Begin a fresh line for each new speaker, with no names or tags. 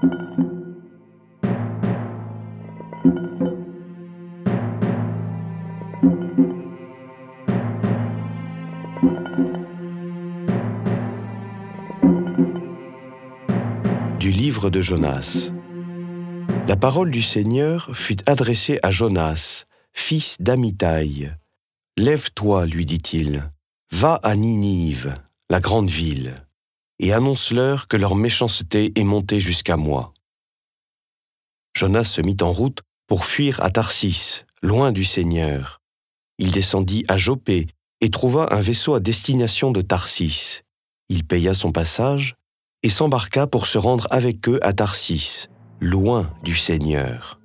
Du livre de Jonas. La parole du Seigneur fut adressée à Jonas, fils d'Amitai. Lève-toi, lui dit-il, va à Ninive, la grande ville, et annonce-leur que leur méchanceté est montée jusqu'à moi. Jonas se mit en route pour fuir à Tarsis, loin du Seigneur. Il descendit à Jopé et trouva un vaisseau à destination de Tarsis. Il paya son passage et s'embarqua pour se rendre avec eux à Tarsis, loin du Seigneur.